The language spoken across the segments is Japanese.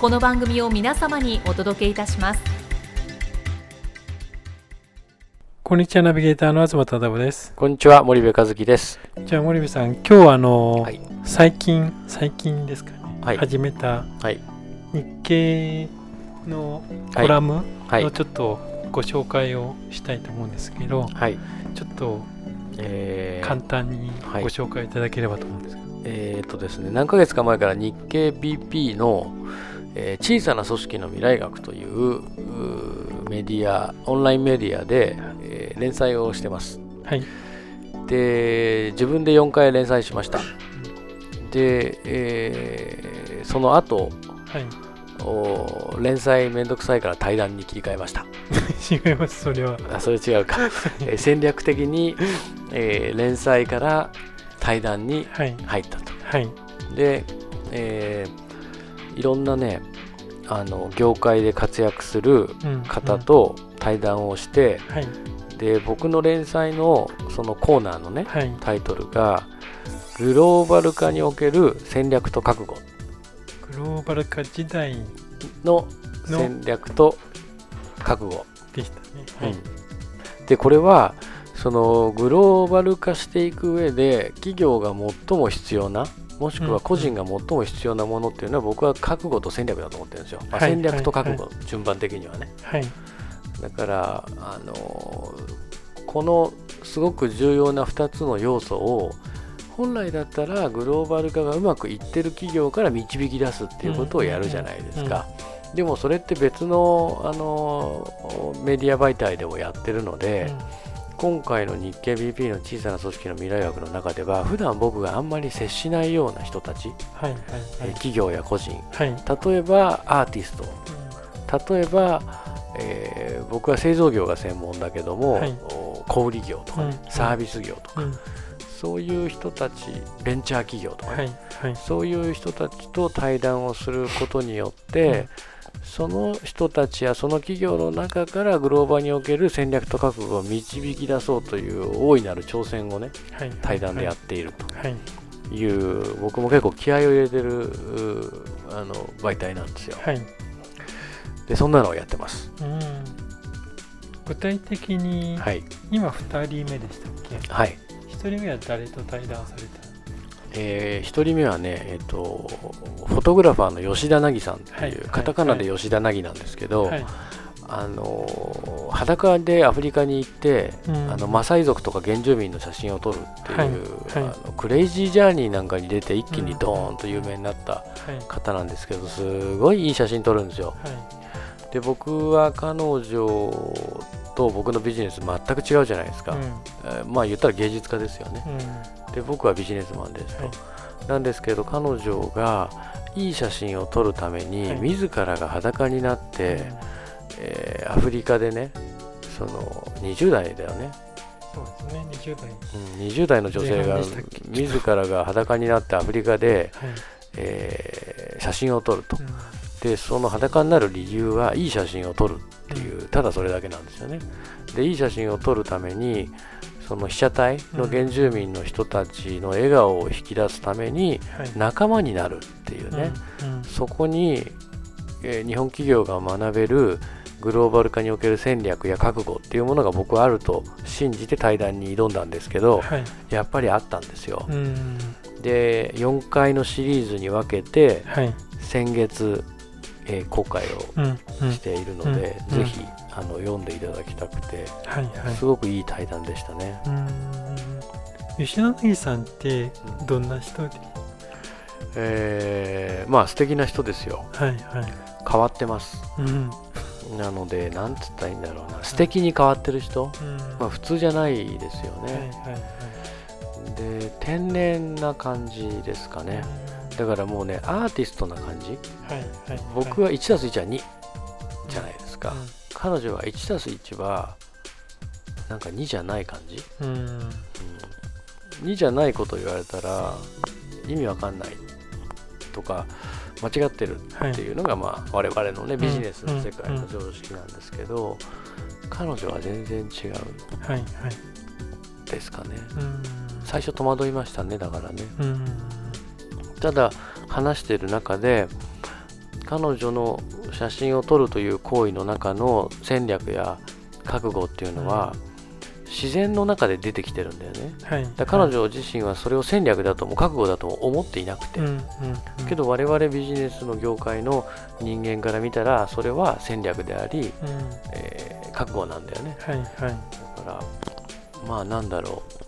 この番組を皆様にお届けいたします。こんにちはナビゲーターの東忠夫です。こんにちは森部和樹です。じゃあ森部さん今日はあの、はい。最近最近ですかね、はい。始めたはい。日経のコラムはい。のちょっとご紹介をしたいと思うんですけど、はい。ちょっとえー簡単にはい。ご紹介いただければと思うんですけど、えーっとですね何ヶ月か前から日経 BP の、えー小さな組織の未来学というメディアオンラインメディアで、えー連載をしてます。はい。で自分で4回連載しました。で、えーその後はい。お連載めんどくさいから対談に切り替えました。違いますそれは。あそれ違うか、えー戦略的に、えー連載から対談にはい。入ったと。はい。で、えーいろんなねあの業界で活躍するうん方と対談をして、うんはい。で僕の連載のそのコーナーのねはい。タイトルが「グローバル化における戦略と覚悟。グローバル化時代」のの戦略と覚悟、でしたね。はい、うんでこれはそのグローバル化していく上で企業が最も必要なもしくは個人が最も必要なものっていうのは僕は覚悟と戦略だと思ってるんですよ、まあはい戦略と覚悟、は順番的にはね。はい。だからあのこのすごく重要な2つの要素を本来だったらグローバル化がうまくいってる企業から導き出すっていうことをやるじゃないですか。でもそれって別のあのメディア媒体でもやってるので、今回の日経 BP の小さな組織の未来学の中では普段僕があんまり接しないような人たち、はいはいえはい。企業や個人はい。例えばアーティスト例えば、えー僕は製造業が専門だけども、はい。お小売業とかね、うんサービス業とか、うん。そういう人たちベンチャー企業とかね、はいはい。そういう人たちと対談をすることによって、その人たちやその企業の中からグローバルにおける戦略と覚悟を導き出そうという大いなる挑戦をねはい。対談でやっているはい。という、僕も結構気合を入れてるうあの媒体なんですよ。はい。でそんなのをやってます。うん。具体的に、はい。今2人目でしたっけ？はい。1人目は誰と対談されたえ1人目はね、えっとフォトグラファーの吉田凪さんっていう、はい。カタカナで吉田凪なんですけど、はい。あの裸でアフリカに行って、うん。あのマサイ族とか原住民の写真を撮るっていう、はい。はい。あのクレイジージャーニーなんかに出て一気にドーンと有名になったはい。方なんですけどすごいいい写真撮るんですよ。はで僕は彼女と僕のビジネス全く違うじゃないですか、いうん。えーまあ言ったら芸術家ですよね。うん。で僕はビジネスマンですと、はい。なんですけど彼女がいい写真を撮るために、はい。自らが裸になって、えーアフリカでねその20代だよね、そうですね20代。うん、20代の女性前が自らが裸になってアフリカで、はい。えー写真を撮ると。うんでその裸になる理由はいい写真を撮るっていうただそれだけなんですよね。でいい写真を撮るためにその被写体の原住民の人たちの笑顔を引き出すためにはい。仲間になるっていうね、うん。そこに、えー日本企業が学べるグローバル化における戦略や覚悟っていうものが僕はあると信じて対談に挑んだんですけどはい。やっぱりあったんですよ、うん。で4回のシリーズに分けてはい。先月えー公開をうんうん。しているので、うんぜひあの読んでいただきたくて、はいはい。すごくいい対談でしたね。うーん。吉野凪さんってどんな人？で、えーまあ素敵な人ですよ。はいはい。変わってます。うん。なので、なんつったらいいんだろうな、素敵に変わってる人、うん。まあ普通じゃないですよはいはいね。はい。で、天然な感じですかね。だからもうね、アーティストな感じ。はいはい僕は 1+1 は2じゃないですか。う彼女は 1+1 はなんか2じゃない感じ。ん。うん。2じゃないこと言われたら意味わかんないとか間違ってるはいっていうのがまあ我々のねん。ビジネスの世界の常識なんですけど彼女は全然違う。はいはい。ですかね。うん。最初戸惑いましたねだからね。うんただ話している中で彼女の写真を撮るという行為の中の戦略や覚悟っていうのは自然の中で出てきてるんだよね。はい。だ彼女自身はそれを戦略だとも覚悟だとも思っていなくて、うんうんうん。けど我々ビジネスの業界の人間から見たらそれは戦略であり、うん。えー覚悟なんだよね。はいはい。だからまあなんだろう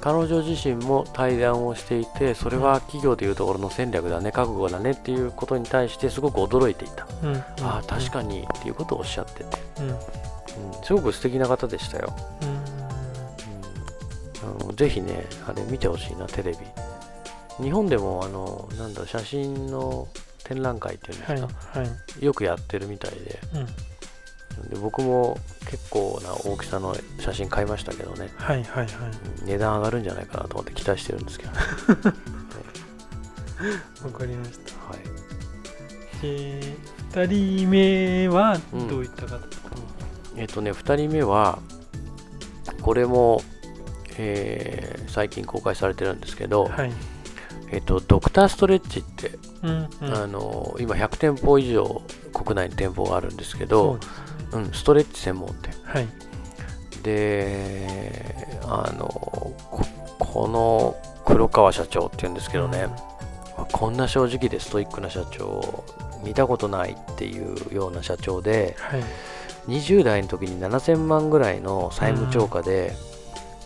彼女自身も対談をしていてそれは企業でいうところの戦略だね覚悟だねっていうことに対してすごく驚いていた、うん。ああ確かにっていうことをおっしゃってて、うん。すごく素敵な方でしたよ、うん、あのぜひねあれ見てほしいなテレビ。日本でもあのなんだ写真の展覧会っていうんですはいか、はい。よくやってるみたいで。うん。で僕も結構な大きさの写真買いましたけどね。はいはいはい。うん値段上がるんじゃないかなと思って期待してるんですけど、ね わかりました。はい、で2人目はどういった方、えっ、とね2人目はこれも、えー最近公開されてるんですけど、はい。えっ、とドクターストレッチって、うんうん。あの今100店舗以上国内に店舗があるんですけそどねうん、ストレッチ専門店。はい。であのここの黒川社長っていうんですけどね、こんな正直でストイックな社長見たことないっていうような社長ではい。20代の時に7000万ぐらいの債務超過で、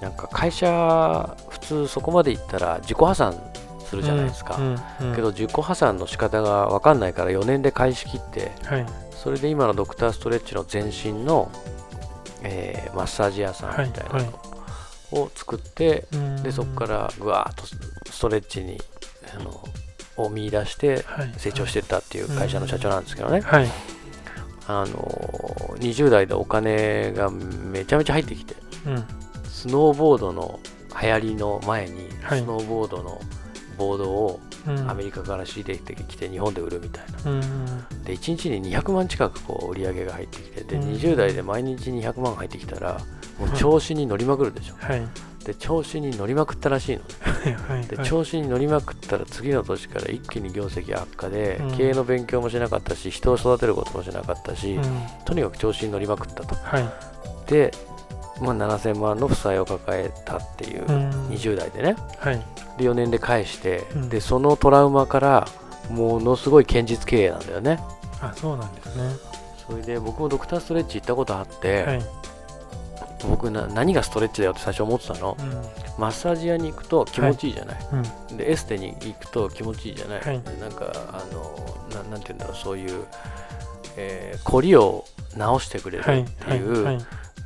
なんか会社普通そこまでいったら自己破産するじゃないですか、けど自己破産の仕方が分かんないから4年で返し切ってはい。それで今のドクターストレッチの前身の、えーマッサージ屋さんみたいなのを作って、でそこかららぐわーっとストレッチにあのを見出して成長していったっていう会社の社長なんですけどね、はい。あの20代でお金がめちゃめちゃ入ってきてうん。スノーボードの流行りの前にはい。スノーボードのボードをうん。アメリカから仕入れてきて日本で売るみたいな。うんで1日に200万近くこう売り上げが入ってきてでうん。20代で毎日200万入ってきたらもう調子に乗りまくるでしょ。はい。で調子に乗りまくったらしいのねはい。はい。で調子に乗りまくったら次の年から一気に業績悪化でうん。経営の勉強もしなかったし人を育てることもしなかったしうん。とにかく調子に乗りまくったと。はい。で、まあ、7000万の負債を抱えたっていううん。20代でね。はい。で4年で返してうん。でそのトラウマからものすごい堅実経営なんだよね。あそうなんですね。それで僕もドクターストレッチ行ったことあって、はい。僕な何がストレッチだよって最初思ってたの。うん。マッサージ屋に行くと気持ちいいじゃない、うん。でエステに行くと気持ちいいじゃない、はい。でなんかあのななんて言うんだろうそういう、えー、凝りを直してくれるはいってはい。い。う、はい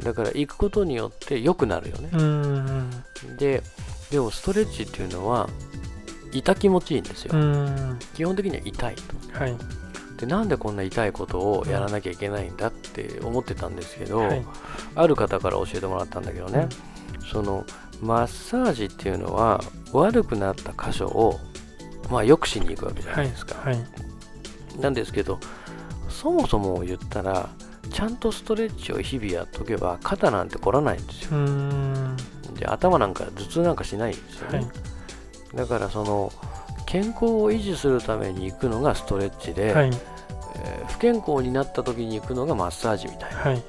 だから行くことによって良くなるよね、うんででもストレッチっていうのは痛気持ちいいんですよ、うん。基本的には痛いと。はい。でなんでこんな痛いことをやらなきゃいけないんだって思ってたんですけど、はい。ある方から教えてもらったんだけどね、そのマッサージっていうのは悪くなった箇所をまあ良くしに行くわけじゃないですか、はい。なんですけどそもそも言ったらちゃんとストレッチを日々やっとけば肩なんて凝らないんですよ。うん。で頭なんか頭痛なんかしないんですよね、はい。だからその健康を維持するために行くのがストレッチで、はい。ええー不健康になった時に行くのがマッサージみたいな。はいはい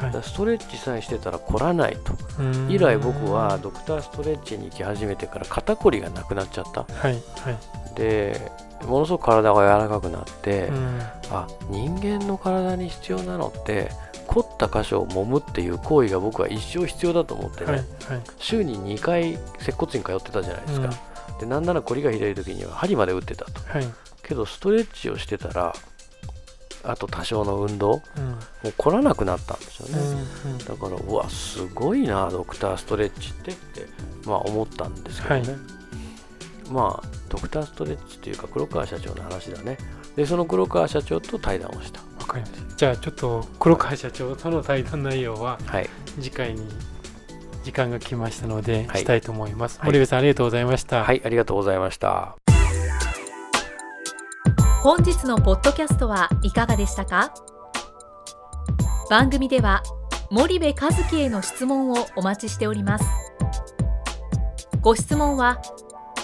だはからストレッチさえしてたら凝らないと。以来僕はドクターストレッチに行き始めてから肩こりがなくなっちゃった。はいはいでものすごく体が柔らかくなって、うん。あ人間の体に必要なのって凝った箇所を揉むっていう行為が僕は一生必要だと思ってね、はいはい。週に2回接骨院通ってたじゃないですか、でなんなら凝りがひどい時には針まで打ってたと。はい。けどストレッチをしてたらあと多少の運動うん。もう凝らなくなったんですようんね、うん。だからうわすごいなドクターストレッチってってまあ思ったんですけどね、はい。まあドクターストレッチというか黒川社長の話だね。でその黒川社長と対談をした。わかりました。じゃあちょっと黒川社長との対談内容ははい。次回に時間が来ましたので、はい。したいと思います。はい。森部さんありがとうございました。はいありがとうございました。本日のポッドキャストはいかがでしたか？番組では森部和樹への質問をお待ちしております。ご質問は